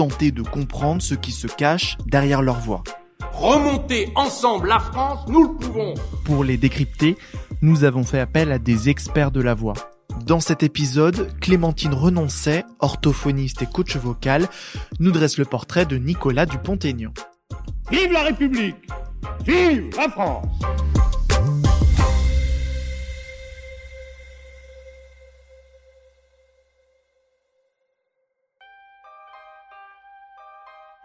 tenter de comprendre ce qui se cache derrière leur voix. Remonter ensemble la France, nous le pouvons. Pour les décrypter, nous avons fait appel à des experts de la voix. Dans cet épisode, Clémentine Renoncet, orthophoniste et coach vocal, nous dresse le portrait de Nicolas Dupont-Aignan. Vive la République Vive la France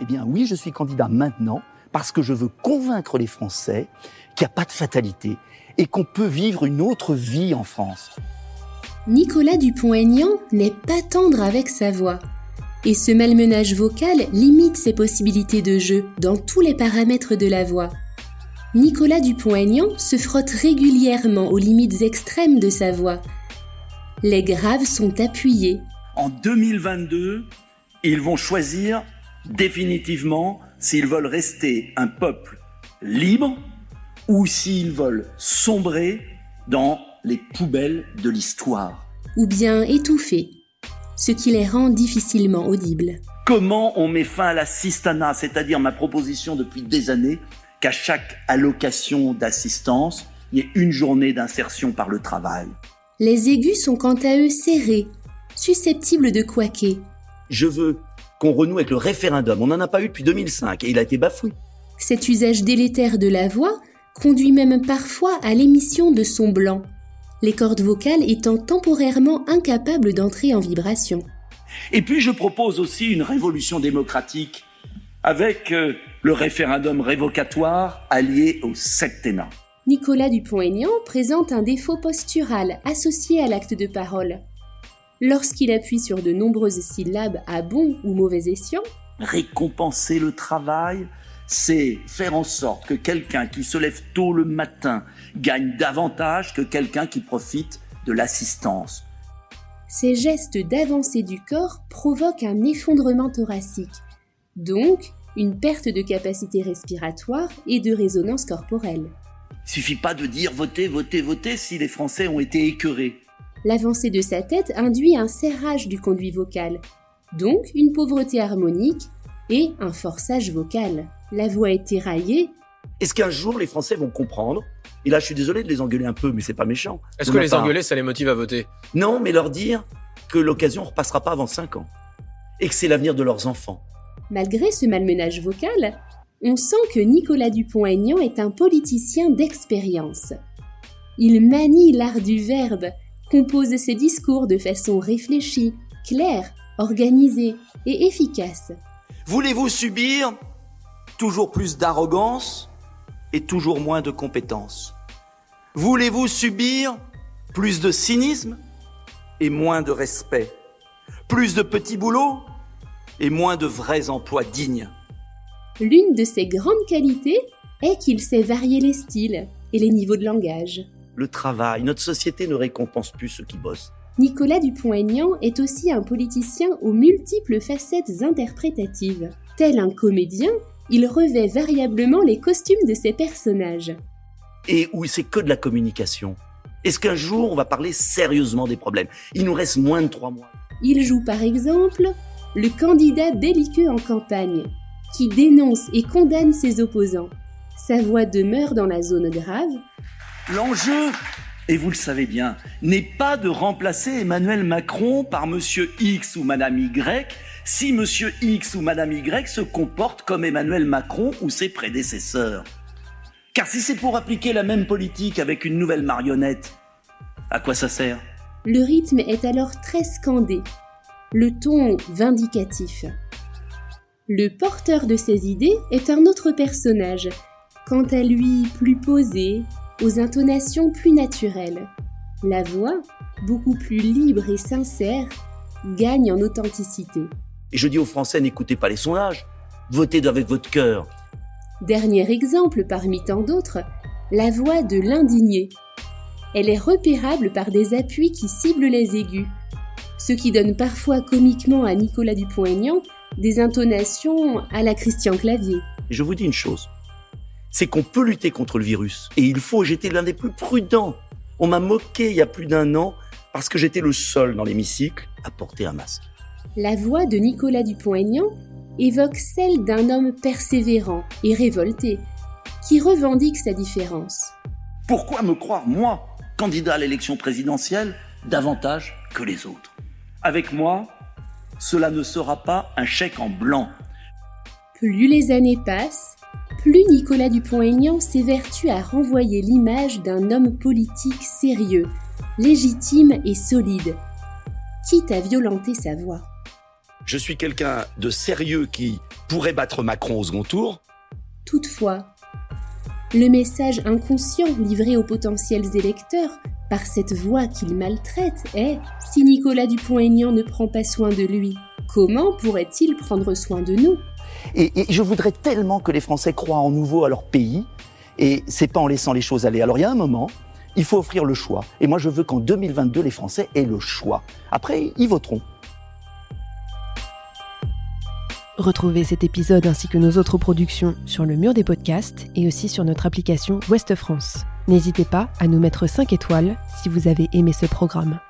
Eh bien oui, je suis candidat maintenant parce que je veux convaincre les Français qu'il n'y a pas de fatalité et qu'on peut vivre une autre vie en France. Nicolas Dupont-Aignan n'est pas tendre avec sa voix. Et ce malmenage vocal limite ses possibilités de jeu dans tous les paramètres de la voix. Nicolas Dupont-Aignan se frotte régulièrement aux limites extrêmes de sa voix. Les graves sont appuyés. En 2022, ils vont choisir définitivement s'ils veulent rester un peuple libre ou s'ils veulent sombrer dans les poubelles de l'histoire. ou bien étouffés, ce qui les rend difficilement audibles. Comment on met fin à l'assistanat, c'est-à-dire ma proposition depuis des années qu'à chaque allocation d'assistance, il y ait une journée d'insertion par le travail? Les aigus sont quant à eux serrés, susceptibles de quaquer. Je veux qu'on renoue avec le référendum. On n'en a pas eu depuis 2005 et il a été bafoué. Cet usage délétère de la voix conduit même parfois à l'émission de son blanc, les cordes vocales étant temporairement incapables d'entrer en vibration. Et puis je propose aussi une révolution démocratique avec euh, le référendum révocatoire allié au septennat. Nicolas Dupont-Aignan présente un défaut postural associé à l'acte de parole. Lorsqu'il appuie sur de nombreuses syllabes à bon ou mauvais escient, Récompenser le travail, c'est faire en sorte que quelqu'un qui se lève tôt le matin gagne davantage que quelqu'un qui profite de l'assistance. ces gestes d'avancée du corps provoquent un effondrement thoracique, donc une perte de capacité respiratoire et de résonance corporelle. Il suffit pas de dire votez, votez, votez si les Français ont été écœurés. L'avancée de sa tête induit un serrage du conduit vocal, donc une pauvreté harmonique et un forçage vocal. La voix est éraillée, Est-ce qu'un jour les Français vont comprendre Et là, je suis désolé de les engueuler un peu, mais c'est pas méchant. Est-ce que les part. engueuler, ça les motive à voter? Non, mais leur dire que l'occasion repassera pas avant 5 ans. Et que c'est l'avenir de leurs enfants. malgré ce malmenage vocal, on sent que Nicolas Dupont-Aignan est un politicien d'expérience. Il manie l'art du verbe, compose ses discours de façon réfléchie, claire, organisée et efficace. Voulez-vous subir toujours plus d'arrogance et toujours moins de compétences Voulez-vous subir plus de cynisme et moins de respect? Plus de petits boulots et moins de vrais emplois dignes? L'une de ses grandes qualités est qu'il sait varier les styles et les niveaux de langage. Le travail, notre société ne récompense plus ceux qui bossent. Nicolas Dupont-Aignan est aussi un politicien aux multiples facettes interprétatives. Tel un comédien, il revêt variablement les costumes de ses personnages. Et où c'est que de la communication. Est-ce qu'un jour on va parler sérieusement des problèmes? Il nous reste moins de trois mois. Il joue par exemple le candidat belliqueux en campagne, qui dénonce et condamne ses opposants. Sa voix demeure dans la zone grave, L'enjeu, et vous le savez bien, n'est pas de remplacer Emmanuel Macron par Monsieur X ou Madame Y, si monsieur X ou madame Y se comporte comme Emmanuel Macron ou ses prédécesseurs. Car si c'est pour appliquer la même politique avec une nouvelle marionnette, à quoi ça sert? Le rythme est alors très scandé, le ton vindicatif. Le porteur de ces idées est un autre personnage, quant à lui plus posé, aux intonations plus naturelles. La voix, beaucoup plus libre et sincère, gagne en authenticité. Et je dis aux Français, n'écoutez pas les sondages, votez avec votre cœur. Dernier exemple parmi tant d'autres, la voix de l'indigné. Elle est repérable par des appuis qui ciblent les aigus, ce qui donne parfois comiquement à Nicolas Dupont-Aignan des intonations à la Christian Clavier. Je vous dis une chose, c'est qu'on peut lutter contre le virus, et il faut, j'étais l'un des plus prudents. On m'a moqué il y a plus d'un an parce que j'étais le seul dans l'hémicycle à porter un masque. La voix de Nicolas Dupont-Aignan évoque celle d'un homme persévérant et révolté, qui revendique sa différence. Pourquoi me croire, moi, candidat à l'élection présidentielle, davantage que les autres? Avec moi, cela ne sera pas un chèque en blanc. Plus les années passent, plus Nicolas Dupont-Aignan s'évertue à renvoyer l'image d'un homme politique sérieux, légitime et solide, quitte à violenter sa voix. Je suis quelqu'un de sérieux qui pourrait battre Macron au second tour. Toutefois, le message inconscient livré aux potentiels électeurs par cette voix qu'il maltraite est si Nicolas Dupont-Aignan ne prend pas soin de lui, comment pourrait-il prendre soin de nous? Et, je voudrais tellement que les Français croient en nouveau à leur pays, et c'est pas en laissant les choses aller. Alors il y a un moment, il faut offrir le choix. Et moi je veux qu'en 2022, les Français aient le choix. Après, ils voteront. Retrouvez cet épisode ainsi que nos autres productions sur le mur des podcasts et aussi sur notre application Ouest France. N'hésitez pas à nous mettre 5 étoiles si vous avez aimé ce programme.